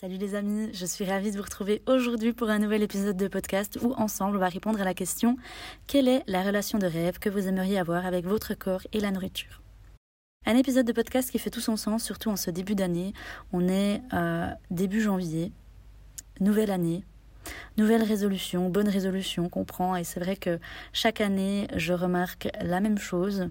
Salut les amis, je suis ravie de vous retrouver aujourd'hui pour un nouvel épisode de podcast où ensemble on va répondre à la question quelle est la relation de rêve que vous aimeriez avoir avec votre corps et la nourriture? Un épisode de podcast qui fait tout son sens, surtout en ce début d'année. On est euh, début janvier, nouvelle année, nouvelle résolution, bonne résolution qu'on prend et c'est vrai que chaque année je remarque la même chose.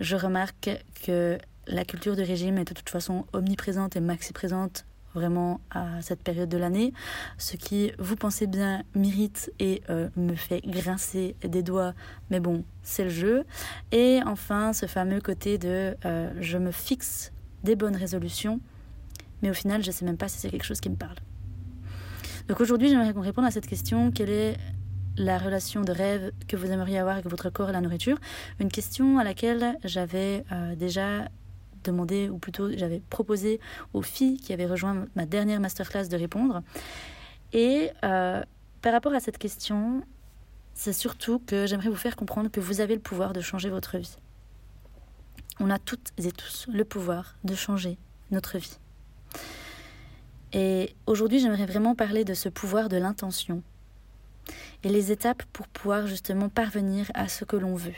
Je remarque que la culture de régime est de toute façon omniprésente et maxi présente vraiment à cette période de l'année, ce qui, vous pensez bien, m'irrite et euh, me fait grincer des doigts, mais bon, c'est le jeu. Et enfin, ce fameux côté de euh, je me fixe des bonnes résolutions, mais au final, je ne sais même pas si c'est quelque chose qui me parle. Donc aujourd'hui, j'aimerais qu'on réponde à cette question, quelle est la relation de rêve que vous aimeriez avoir avec votre corps et la nourriture? Une question à laquelle j'avais euh, déjà demandé, ou plutôt j'avais proposé aux filles qui avaient rejoint ma dernière masterclass de répondre. Et euh, par rapport à cette question, c'est surtout que j'aimerais vous faire comprendre que vous avez le pouvoir de changer votre vie. On a toutes et tous le pouvoir de changer notre vie. Et aujourd'hui, j'aimerais vraiment parler de ce pouvoir de l'intention et les étapes pour pouvoir justement parvenir à ce que l'on veut.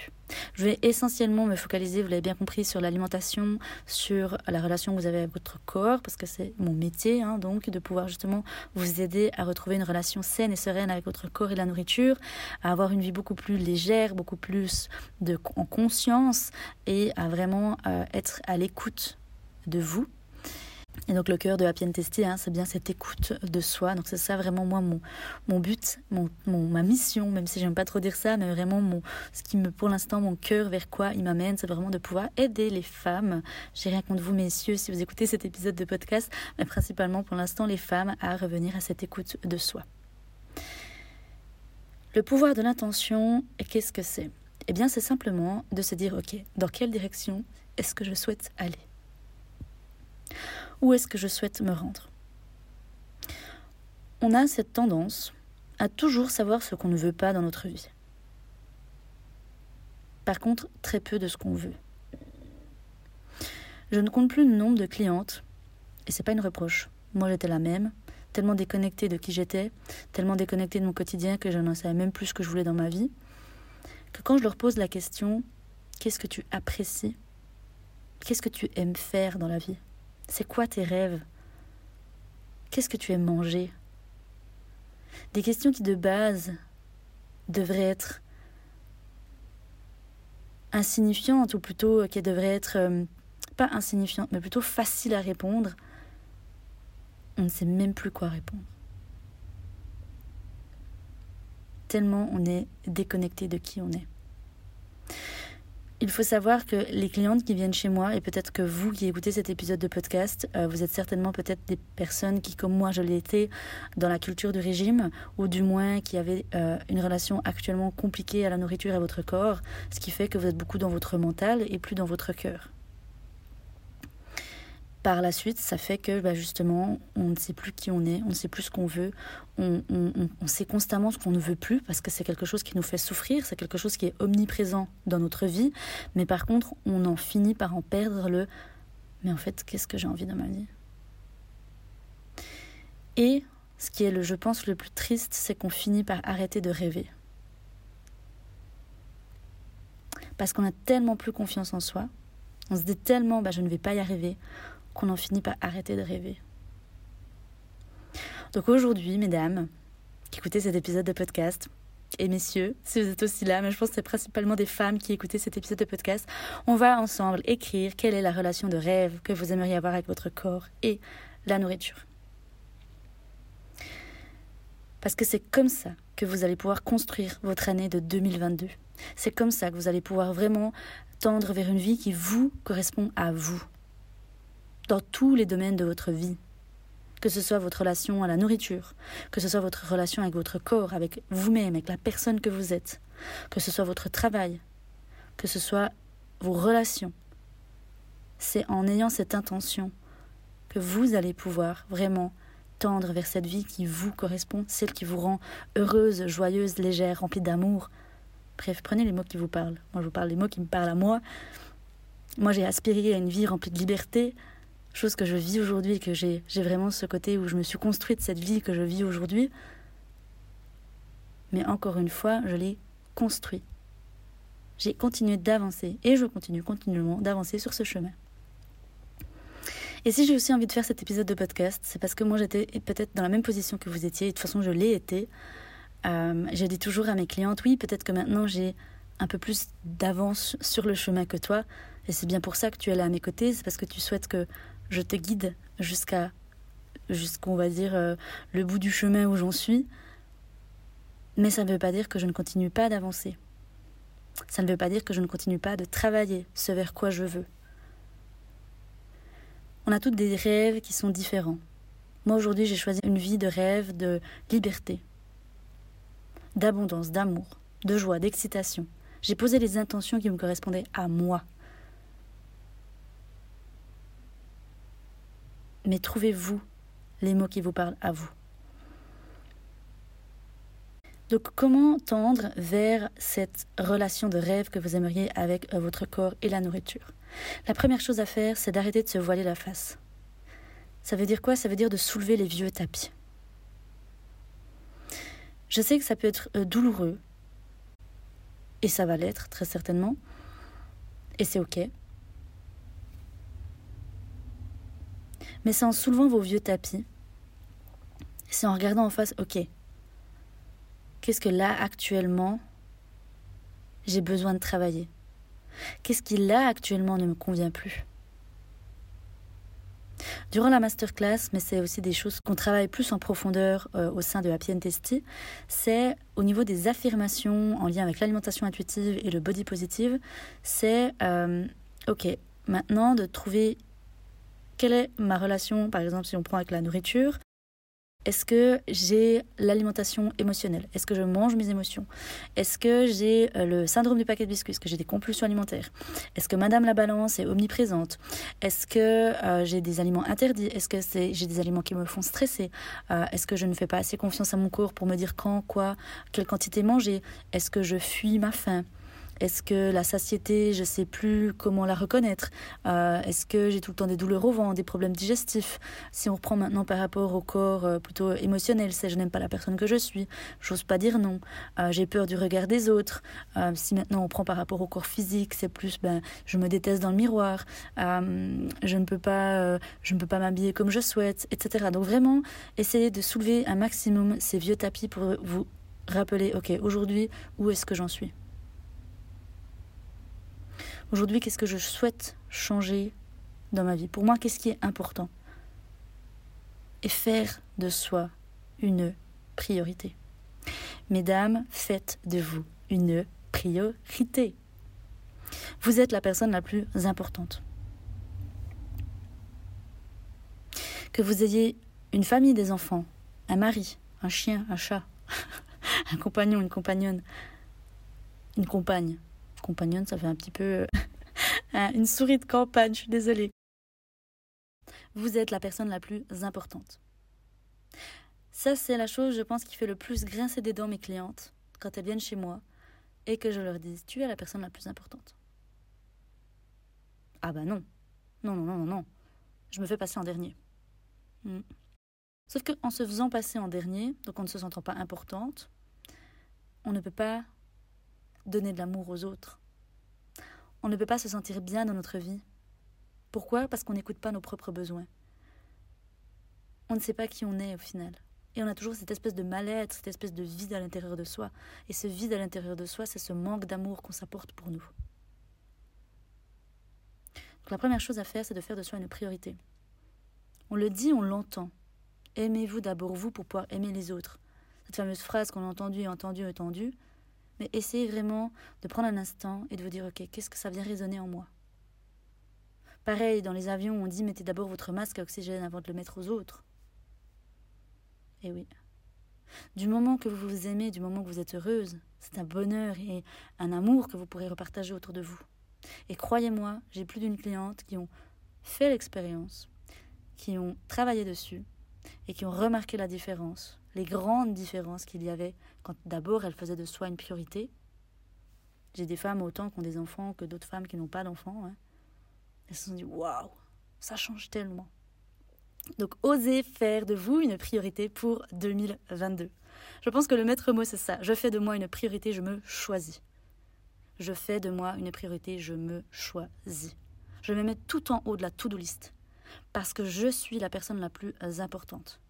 Je vais essentiellement me focaliser, vous l'avez bien compris, sur l'alimentation, sur la relation que vous avez avec votre corps, parce que c'est mon métier, hein, donc, de pouvoir justement vous aider à retrouver une relation saine et sereine avec votre corps et la nourriture, à avoir une vie beaucoup plus légère, beaucoup plus en conscience et à vraiment euh, être à l'écoute de vous et donc le cœur de Happy and Testy, hein, c'est bien cette écoute de soi. Donc c'est ça vraiment moi mon, mon but, mon, mon, ma mission, même si j'aime pas trop dire ça, mais vraiment mon, ce qui me, pour l'instant, mon cœur vers quoi il m'amène, c'est vraiment de pouvoir aider les femmes. J'ai rien contre vous messieurs si vous écoutez cet épisode de podcast, mais principalement pour l'instant les femmes à revenir à cette écoute de soi. Le pouvoir de l'intention, qu'est-ce que c'est? Eh bien c'est simplement de se dire, ok, dans quelle direction est-ce que je souhaite aller? Où est-ce que je souhaite me rendre? On a cette tendance à toujours savoir ce qu'on ne veut pas dans notre vie. Par contre, très peu de ce qu'on veut. Je ne compte plus le nombre de clientes, et c'est pas une reproche. Moi j'étais la même, tellement déconnectée de qui j'étais, tellement déconnectée de mon quotidien que je n'en savais même plus ce que je voulais dans ma vie, que quand je leur pose la question Qu'est-ce que tu apprécies? Qu'est-ce que tu aimes faire dans la vie? C'est quoi tes rêves? Qu'est-ce que tu aimes manger? Des questions qui de base devraient être insignifiantes ou plutôt qui devraient être euh, pas insignifiantes mais plutôt faciles à répondre. On ne sait même plus quoi répondre. Tellement on est déconnecté de qui on est. Il faut savoir que les clientes qui viennent chez moi, et peut-être que vous qui écoutez cet épisode de podcast, euh, vous êtes certainement peut-être des personnes qui, comme moi, je l'ai été dans la culture du régime, ou du moins qui avaient euh, une relation actuellement compliquée à la nourriture et à votre corps, ce qui fait que vous êtes beaucoup dans votre mental et plus dans votre cœur par la suite, ça fait que bah, justement, on ne sait plus qui on est, on ne sait plus ce qu'on veut, on, sait constamment ce qu'on ne veut plus parce que c'est quelque chose qui nous fait souffrir, c'est quelque chose qui est omniprésent dans notre vie, mais par contre, on en finit par en perdre le mais en fait, qu'est-ce que j'ai envie dans ma vie? Et ce qui est, le, je pense, le plus triste, c'est qu'on finit par arrêter de rêver. Parce qu'on a tellement plus confiance en soi, on se dit tellement, bah, je ne vais pas y arriver, qu'on en finit par arrêter de rêver. Donc aujourd'hui, mesdames, qui écoutez cet épisode de podcast, et messieurs, si vous êtes aussi là, mais je pense que c'est principalement des femmes qui écoutez cet épisode de podcast, on va ensemble écrire quelle est la relation de rêve que vous aimeriez avoir avec votre corps et la nourriture. Parce que c'est comme ça que vous allez pouvoir construire votre année de 2022. C'est comme ça que vous allez pouvoir vraiment tendre vers une vie qui vous correspond à vous, dans tous les domaines de votre vie. Que ce soit votre relation à la nourriture, que ce soit votre relation avec votre corps, avec vous-même, avec la personne que vous êtes, que ce soit votre travail, que ce soit vos relations. C'est en ayant cette intention que vous allez pouvoir vraiment tendre vers cette vie qui vous correspond, celle qui vous rend heureuse, joyeuse, légère, remplie d'amour. Bref, prenez les mots qui vous parlent. Moi, je vous parle des mots qui me parlent à moi. Moi, j'ai aspiré à une vie remplie de liberté, chose que je vis aujourd'hui que j'ai, j'ai vraiment ce côté où je me suis construite cette vie que je vis aujourd'hui. Mais encore une fois, je l'ai construit. J'ai continué d'avancer et je continue continuellement d'avancer sur ce chemin. Et si j'ai aussi envie de faire cet épisode de podcast, c'est parce que moi j'étais peut-être dans la même position que vous étiez, et de toute façon je l'ai été. Euh, je dis toujours à mes clientes, oui, peut-être que maintenant j'ai un peu plus d'avance sur le chemin que toi, et c'est bien pour ça que tu es là à mes côtés, c'est parce que tu souhaites que je te guide jusqu'à, jusqu'on va dire, euh, le bout du chemin où j'en suis. Mais ça ne veut pas dire que je ne continue pas d'avancer. Ça ne veut pas dire que je ne continue pas de travailler ce vers quoi je veux. On a toutes des rêves qui sont différents. Moi aujourd'hui j'ai choisi une vie de rêve, de liberté, d'abondance, d'amour, de joie, d'excitation. J'ai posé les intentions qui me correspondaient à moi. Mais trouvez-vous les mots qui vous parlent à vous. Donc comment tendre vers cette relation de rêve que vous aimeriez avec votre corps et la nourriture? La première chose à faire, c'est d'arrêter de se voiler la face. Ça veut dire quoi? Ça veut dire de soulever les vieux tapis. Je sais que ça peut être euh, douloureux, et ça va l'être très certainement, et c'est ok. Mais c'est en soulevant vos vieux tapis, c'est en regardant en face, ok, qu'est-ce que là actuellement j'ai besoin de travailler? Qu'est-ce qui là actuellement ne me convient plus? Durant la masterclass, mais c'est aussi des choses qu'on travaille plus en profondeur euh, au sein de Happy and Testy, c'est au niveau des affirmations en lien avec l'alimentation intuitive et le body positive, c'est euh, ok, maintenant de trouver quelle est ma relation, par exemple si on prend avec la nourriture, est-ce que j'ai l'alimentation émotionnelle? Est-ce que je mange mes émotions? Est-ce que j'ai euh, le syndrome du paquet de biscuits? Est-ce que j'ai des compulsions alimentaires? Est-ce que Madame la Balance est omniprésente? Est-ce que euh, j'ai des aliments interdits? Est-ce que j'ai des aliments qui me font stresser? Euh, Est-ce que je ne fais pas assez confiance à mon corps pour me dire quand, quoi, quelle quantité manger? Est-ce que je fuis ma faim? Est-ce que la satiété, je ne sais plus comment la reconnaître euh, Est-ce que j'ai tout le temps des douleurs au ventre, des problèmes digestifs? Si on reprend maintenant par rapport au corps euh, plutôt émotionnel, c'est je n'aime pas la personne que je suis, j'ose pas dire non, euh, j'ai peur du regard des autres. si maintenant on prend par rapport au corps physique, c'est plus ben je me déteste dans le miroir, je ne peux pas je ne peux pas m'habiller comme je souhaite, etc. Donc vraiment essayez de soulever un maximum ces vieux tapis pour vous rappeler ok aujourd'hui où est-ce que j'en suis? Aujourd'hui, qu'est-ce que je souhaite changer dans ma vie? Pour moi, qu'est-ce qui est important? Et faire de soi une priorité. Mesdames, faites de vous une priorité. Vous êtes la personne la plus importante. Que vous ayez une famille, des enfants, un mari, un chien, un chat, un compagnon, une compagnonne, une compagne, ça fait un petit peu euh, une souris de campagne, je suis désolée. Vous êtes la personne la plus importante. Ça, c'est la chose, je pense, qui fait le plus grincer des dents mes clientes quand elles viennent chez moi et que je leur dise Tu es la personne la plus importante. Ah bah non. Non, non, non, non, non. Je me fais passer en dernier. Hmm. Sauf qu'en se faisant passer en dernier, donc en ne se sentant pas importante, on ne peut pas donner de l'amour aux autres. On ne peut pas se sentir bien dans notre vie. Pourquoi? Parce qu'on n'écoute pas nos propres besoins. On ne sait pas qui on est au final. Et on a toujours cette espèce de mal-être, cette espèce de vide à l'intérieur de soi. Et ce vide à l'intérieur de soi, c'est ce manque d'amour qu'on s'apporte pour nous. Donc la première chose à faire, c'est de faire de soi une priorité. On le dit, on l'entend. Aimez-vous d'abord vous pour pouvoir aimer les autres. Cette fameuse phrase qu'on a entendue et entendue et entendue, mais essayez vraiment de prendre un instant et de vous dire, ok, qu'est-ce que ça vient résonner en moi? Pareil, dans les avions, on dit, mettez d'abord votre masque à oxygène avant de le mettre aux autres. Et oui. Du moment que vous vous aimez, du moment que vous êtes heureuse, c'est un bonheur et un amour que vous pourrez repartager autour de vous. Et croyez-moi, j'ai plus d'une cliente qui ont fait l'expérience, qui ont travaillé dessus et qui ont remarqué la différence, les grandes différences qu'il y avait quand d'abord elles faisaient de soi une priorité. J'ai des femmes autant qui ont des enfants que d'autres femmes qui n'ont pas d'enfants. Hein. Elles se sont dit waouh, ça change tellement. Donc osez faire de vous une priorité pour 2022. Je pense que le maître mot c'est ça. Je fais de moi une priorité, je me choisis. Je fais de moi une priorité, je me choisis. Je me mets tout en haut de la to-do list parce que je suis la personne la plus importante.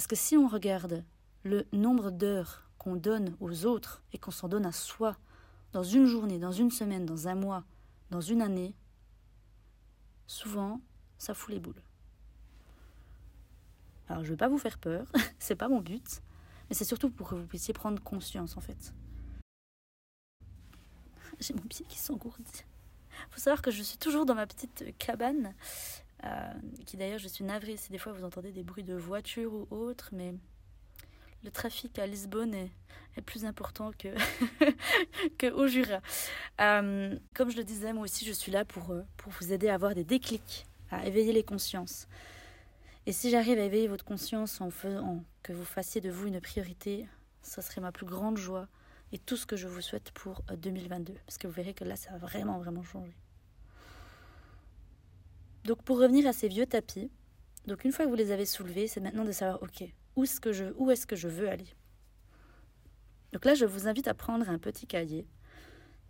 Parce que si on regarde le nombre d'heures qu'on donne aux autres et qu'on s'en donne à soi dans une journée, dans une semaine, dans un mois, dans une année, souvent ça fout les boules. Alors je ne vais pas vous faire peur, c'est pas mon but, mais c'est surtout pour que vous puissiez prendre conscience en fait. J'ai mon pied qui s'engourdit. Il faut savoir que je suis toujours dans ma petite cabane, euh, qui d'ailleurs je suis navrée si des fois vous entendez des bruits de voiture ou autre, mais le trafic à Lisbonne est, plus important que, que au Jura. Euh, comme je le disais, moi aussi je suis là pour, euh, pour vous aider à avoir des déclics à éveiller les consciences. Et si j'arrive à éveiller votre conscience en faisant que vous fassiez de vous une priorité, ça serait ma plus grande joie et tout ce que je vous souhaite pour 2022. Euh, Parce que vous verrez que là, ça va vraiment, vraiment changer. Donc pour revenir à ces vieux tapis, donc une fois que vous les avez soulevés, c'est maintenant de savoir, ok, où est-ce que je, est-ce que je veux aller. Donc là, je vous invite à prendre un petit cahier.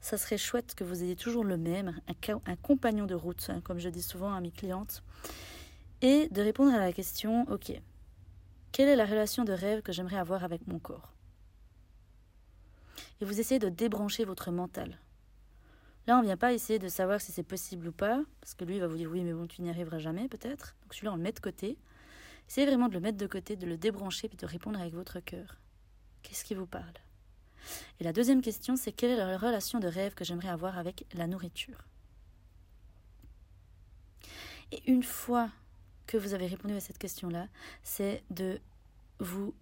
Ça serait chouette que vous ayez toujours le même, un, compagnon de route, hein, comme je dis souvent à mes clientes, et de répondre à la question, ok, quelle est la relation de rêve que j'aimerais avoir avec mon corps? Et vous essayez de débrancher votre mental. Là, on ne vient pas essayer de savoir si c'est possible ou pas, parce que lui il va vous dire oui, mais bon, tu n'y arriveras jamais peut-être. Donc celui-là, on le met de côté. Essayez vraiment de le mettre de côté, de le débrancher, puis de répondre avec votre cœur. Qu'est-ce qui vous parle? Et la deuxième question, c'est quelle est la relation de rêve que j'aimerais avoir avec la nourriture? Et une fois que vous avez répondu à cette question-là, c'est de vous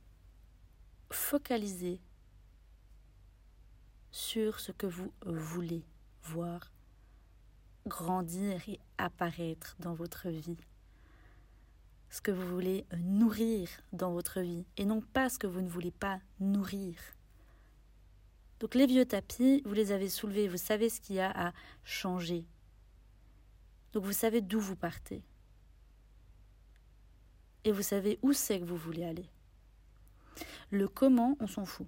focaliser sur ce que vous voulez grandir et apparaître dans votre vie. Ce que vous voulez nourrir dans votre vie et non pas ce que vous ne voulez pas nourrir. Donc les vieux tapis, vous les avez soulevés, vous savez ce qu'il y a à changer. Donc vous savez d'où vous partez. Et vous savez où c'est que vous voulez aller. Le comment, on s'en fout.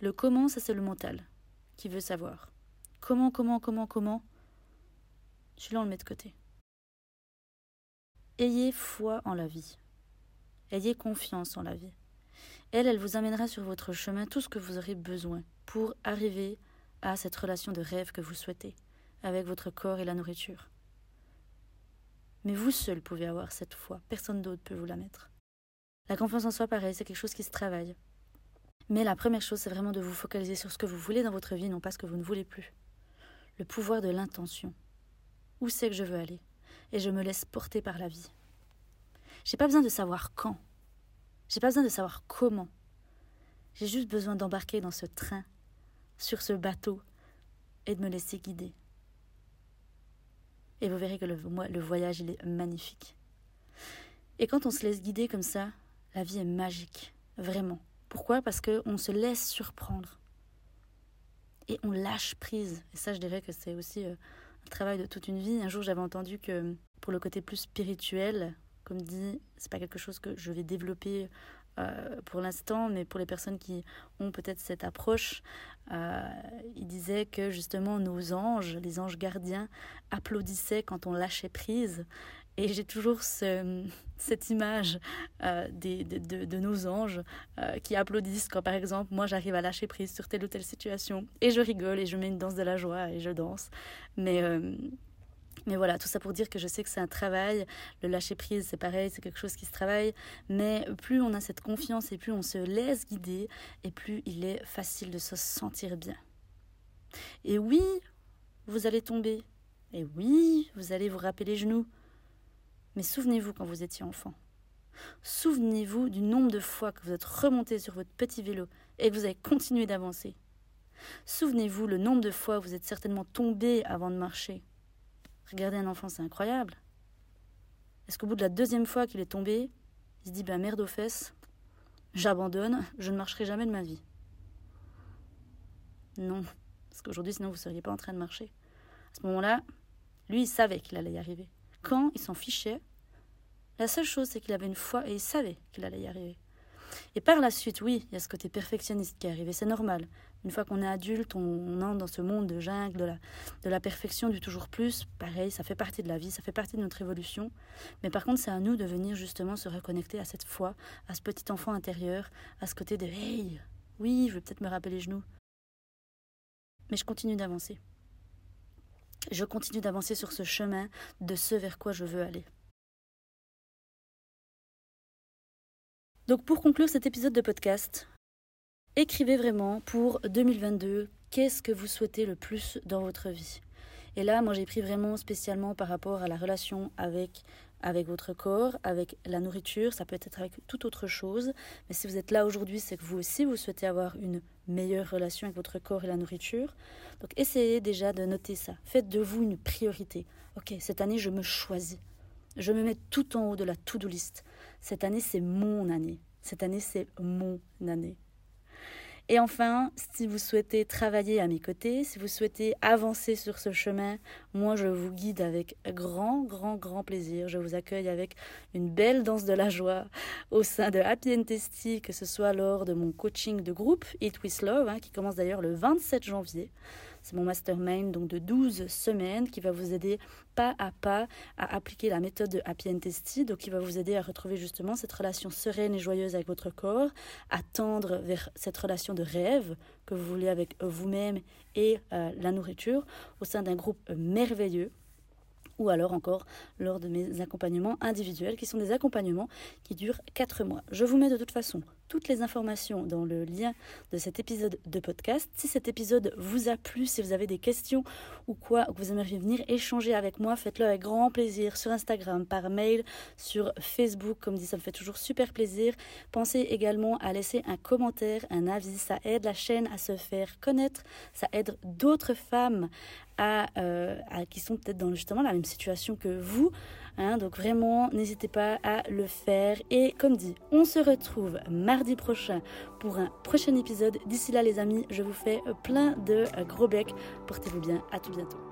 Le comment, ça c'est le mental qui veut savoir. Comment, comment, comment, comment Celui-là, on le met de côté. Ayez foi en la vie. Ayez confiance en la vie. Elle, elle vous amènera sur votre chemin tout ce que vous aurez besoin pour arriver à cette relation de rêve que vous souhaitez avec votre corps et la nourriture. Mais vous seul pouvez avoir cette foi, personne d'autre peut vous la mettre. La confiance en soi, pareil, c'est quelque chose qui se travaille. Mais la première chose, c'est vraiment de vous focaliser sur ce que vous voulez dans votre vie, non pas ce que vous ne voulez plus. Le pouvoir de l'intention. Où c'est que je veux aller? Et je me laisse porter par la vie. J'ai pas besoin de savoir quand, j'ai pas besoin de savoir comment. J'ai juste besoin d'embarquer dans ce train, sur ce bateau, et de me laisser guider. Et vous verrez que le, le voyage, il est magnifique. Et quand on se laisse guider comme ça, la vie est magique, vraiment. Pourquoi? Parce qu'on se laisse surprendre. Et on lâche prise. Et ça, je dirais que c'est aussi euh, un travail de toute une vie. Un jour, j'avais entendu que pour le côté plus spirituel, comme dit, c'est pas quelque chose que je vais développer euh, pour l'instant, mais pour les personnes qui ont peut-être cette approche, euh, il disait que justement nos anges, les anges gardiens, applaudissaient quand on lâchait prise. Et j'ai toujours ce, cette image euh, des, de, de, nos anges euh, qui applaudissent quand, par exemple, moi j'arrive à lâcher prise sur telle ou telle situation. Et je rigole et je mets une danse de la joie et je danse. Mais mais voilà, tout ça pour dire que je sais que c'est un travail. Le lâcher prise, c'est pareil, c'est quelque chose qui se travaille. Mais plus on a cette confiance et plus on se laisse guider, et plus il est facile de se sentir bien. Et oui, vous allez tomber. Et oui, vous allez vous rappeler les genoux. Mais souvenez-vous quand vous étiez enfant. Souvenez-vous du nombre de fois que vous êtes remonté sur votre petit vélo et que vous avez continué d'avancer. Souvenez-vous le nombre de fois où vous êtes certainement tombé avant de marcher. Regardez un enfant, c'est incroyable. Est-ce qu'au bout de la deuxième fois qu'il est tombé, il se dit ben merde aux fesses, j'abandonne, je ne marcherai jamais de ma vie? Non, parce qu'aujourd'hui sinon vous ne seriez pas en train de marcher. À ce moment-là, lui il savait qu'il allait y arriver. Quand il s'en fichait, la seule chose c'est qu'il avait une foi et il savait qu'il allait y arriver. Et par la suite, oui, il y a ce côté perfectionniste qui est arrivé, c'est normal. Une fois qu'on est adulte, on, entre dans ce monde de jungle, de la, de la perfection, du toujours plus. Pareil, ça fait partie de la vie, ça fait partie de notre évolution. Mais par contre, c'est à nous de venir justement se reconnecter à cette foi, à ce petit enfant intérieur, à ce côté de Hey, oui, je vais peut-être me rappeler les genoux. Mais je continue d'avancer. Je continue d'avancer sur ce chemin de ce vers quoi je veux aller. Donc pour conclure cet épisode de podcast, écrivez vraiment pour 2022 qu'est-ce que vous souhaitez le plus dans votre vie? Et là, moi j'ai pris vraiment spécialement par rapport à la relation avec avec votre corps, avec la nourriture, ça peut être avec toute autre chose, mais si vous êtes là aujourd'hui, c'est que vous aussi vous souhaitez avoir une meilleure relation avec votre corps et la nourriture. Donc essayez déjà de noter ça. Faites de vous une priorité. OK, cette année je me choisis. Je me mets tout en haut de la to-do list. Cette année, c'est mon année. Cette année, c'est mon année. Et enfin, si vous souhaitez travailler à mes côtés, si vous souhaitez avancer sur ce chemin, moi je vous guide avec grand, grand, grand plaisir. Je vous accueille avec une belle danse de la joie au sein de Happy and que ce soit lors de mon coaching de groupe Eat With Love, hein, qui commence d'ailleurs le 27 janvier. C'est mon mastermind donc de 12 semaines qui va vous aider pas à pas à appliquer la méthode de Happy and donc qui va vous aider à retrouver justement cette relation sereine et joyeuse avec votre corps, à tendre vers cette relation de rêve que vous voulez avec vous-même et euh, la nourriture au sein d'un groupe merveilleux ou alors encore lors de mes accompagnements individuels qui sont des accompagnements qui durent 4 mois. Je vous mets de toute façon toutes les informations dans le lien de cet épisode de podcast. Si cet épisode vous a plu, si vous avez des questions ou quoi, que vous aimeriez venir échanger avec moi, faites-le avec grand plaisir sur Instagram, par mail, sur Facebook. Comme dit, ça me fait toujours super plaisir. Pensez également à laisser un commentaire, un avis. Ça aide la chaîne à se faire connaître. Ça aide d'autres femmes à, euh, qui sont peut-être dans justement la même situation que vous Hein, donc vraiment, n'hésitez pas à le faire. Et comme dit, on se retrouve mardi prochain pour un prochain épisode. D'ici là, les amis, je vous fais plein de gros becs. Portez-vous bien. À tout bientôt.